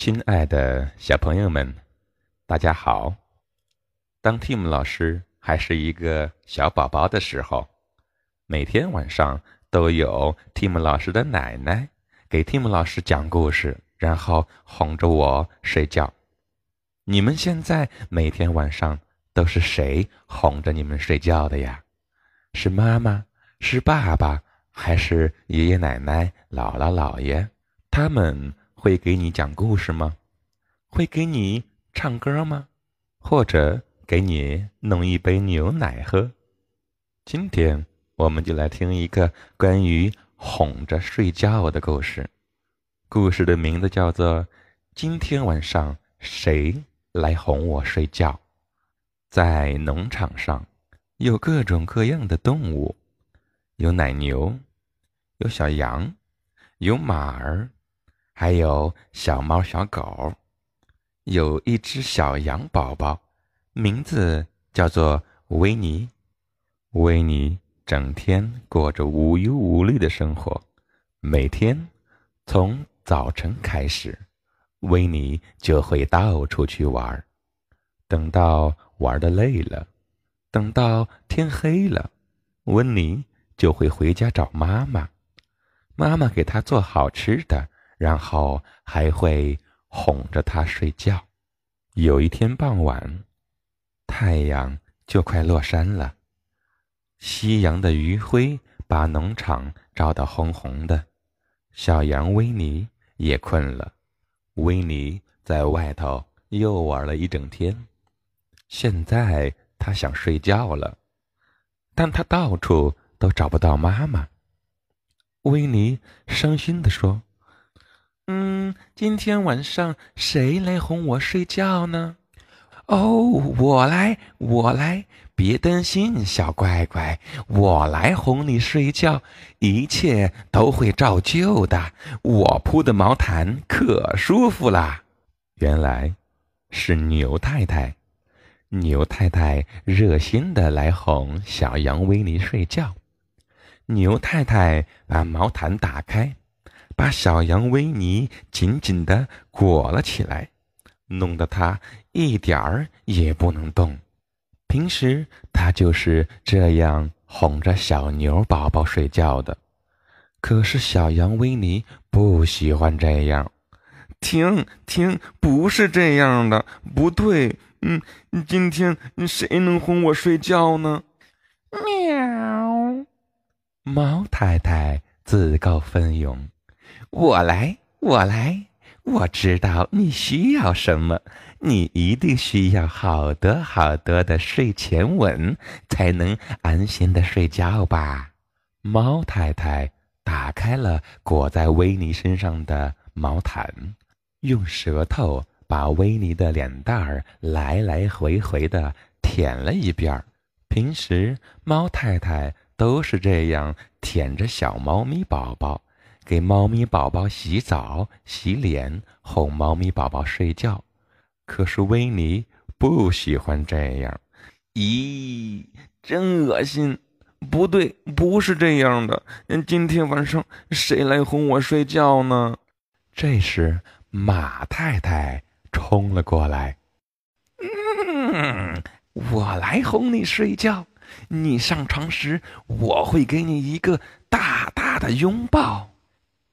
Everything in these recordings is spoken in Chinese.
亲爱的小朋友们，大家好！当 Tim 老师还是一个小宝宝的时候，每天晚上都有 Tim 老师的奶奶给 Tim 老师讲故事，然后哄着我睡觉。你们现在每天晚上都是谁哄着你们睡觉的呀？是妈妈？是爸爸？还是爷爷奶奶、姥姥姥爷？他们会给你讲故事吗？会给你唱歌吗？或者给你弄一杯牛奶喝？今天我们就来听一个关于哄着睡觉的故事。故事的名字叫做《今天晚上谁来哄我睡觉》。在农场上，有各种各样的动物，有奶牛。有小羊，有马儿，还有小猫、小狗。有一只小羊宝宝，名字叫做维尼。维尼整天过着无忧无虑的生活。每天从早晨开始，维尼就会到处去玩。等到玩的累了，等到天黑了，温尼就会回家找妈妈。妈妈给他做好吃的，然后还会哄着他睡觉。有一天傍晚，太阳就快落山了，夕阳的余晖把农场照得红红的。小羊维尼也困了，维尼在外头又玩了一整天，现在他想睡觉了，但他到处都找不到妈妈。维尼伤心地说：“嗯，今天晚上谁来哄我睡觉呢？哦，我来，我来，别担心，小乖乖，我来哄你睡觉，一切都会照旧的。我铺的毛毯可舒服啦。”原来是牛太太，牛太太热心的来哄小羊维尼睡觉。牛太太把毛毯打开，把小羊维尼紧紧地裹了起来，弄得它一点儿也不能动。平时它就是这样哄着小牛宝宝睡觉的。可是小羊维尼不喜欢这样。停停，不是这样的，不对。嗯，今天谁能哄我睡觉呢？喵。猫太太自告奋勇：“我来，我来，我知道你需要什么。你一定需要好多好多的睡前吻，才能安心的睡觉吧？”猫太太打开了裹在维尼身上的毛毯，用舌头把维尼的脸蛋儿来来回回的舔了一遍儿。平时，猫太太。都是这样舔着小猫咪宝宝，给猫咪宝宝洗澡、洗脸，哄猫咪宝宝睡觉。可是维尼不喜欢这样，咦，真恶心！不对，不是这样的。今天晚上谁来哄我睡觉呢？这时马太太冲了过来，嗯，我来哄你睡觉。你上床时，我会给你一个大大的拥抱。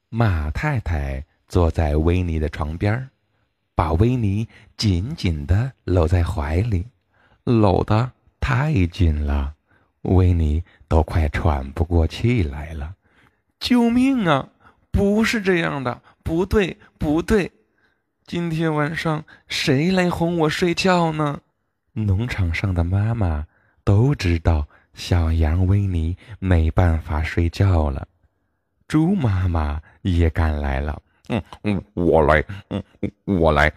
马太太坐在维尼的床边，把维尼紧紧的搂在怀里，搂得太紧了，维尼都快喘不过气来了。救命啊！不是这样的，不对，不对。今天晚上谁来哄我睡觉呢？农场上的妈妈。都知道小羊维尼没办法睡觉了，猪妈妈也赶来了。嗯，我来，嗯我来，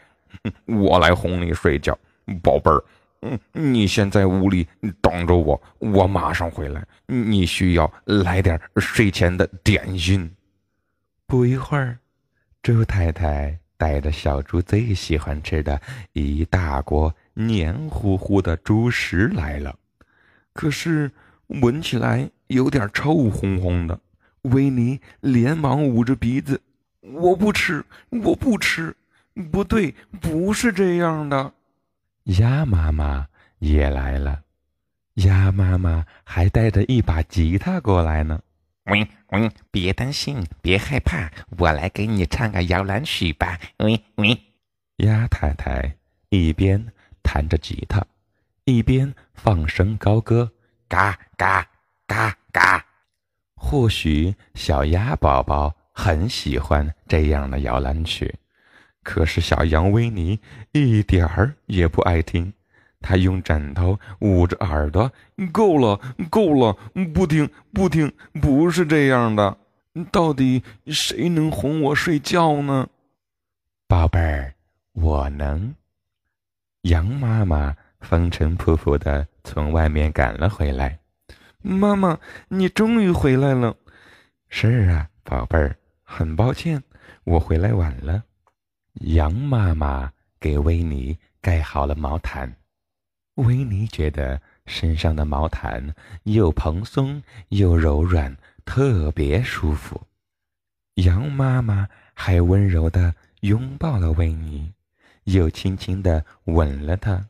我来哄你睡觉，宝贝儿。嗯，你先在屋里等着我，我马上回来。你需要来点睡前的点心。不一会儿，猪太太带着小猪最喜欢吃的一大锅黏糊糊的猪食来了。可是闻起来有点臭烘烘的，维尼连忙捂着鼻子：“我不吃，我不吃。”不对，不是这样的。鸭妈妈也来了，鸭妈妈还带着一把吉他过来呢。喂喂，别担心，别害怕，我来给你唱个摇篮曲吧。喂喂，鸭太太一边弹着吉他，一边放声高歌：嘎嘎嘎嘎。或许小鸭宝宝很喜欢这样的摇篮曲，可是小羊维尼一点儿也不爱听。他用枕头捂着耳朵，够了，够了，不听，不听，不是这样的。到底谁能哄我睡觉呢？宝贝儿，我能。羊妈妈风尘仆仆的从外面赶了回来。妈妈，你终于回来了。是啊，宝贝儿，很抱歉，我回来晚了。羊妈妈给维尼盖好了毛毯。维尼觉得身上的毛毯又蓬松又柔软，特别舒服。羊妈妈还温柔地拥抱了维尼，又轻轻地吻了他，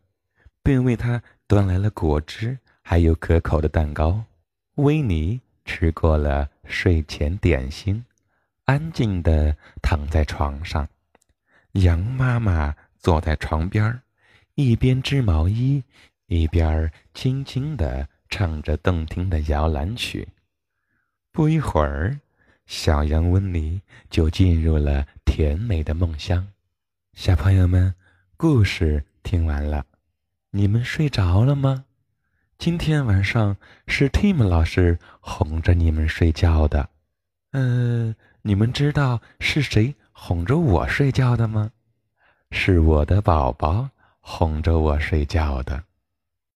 并为他端来了果汁，还有可口的蛋糕。维尼吃过了睡前点心，安静的躺在床上。羊妈妈坐在床边儿。一边织毛衣，一边轻轻的唱着动听的摇篮曲。不一会儿，小羊温妮就进入了甜美的梦乡。小朋友们，故事听完了，你们睡着了吗？今天晚上是 Tim 老师哄着你们睡觉的。嗯，你们知道是谁哄着我睡觉的吗？是我的宝宝。哄着我睡觉的。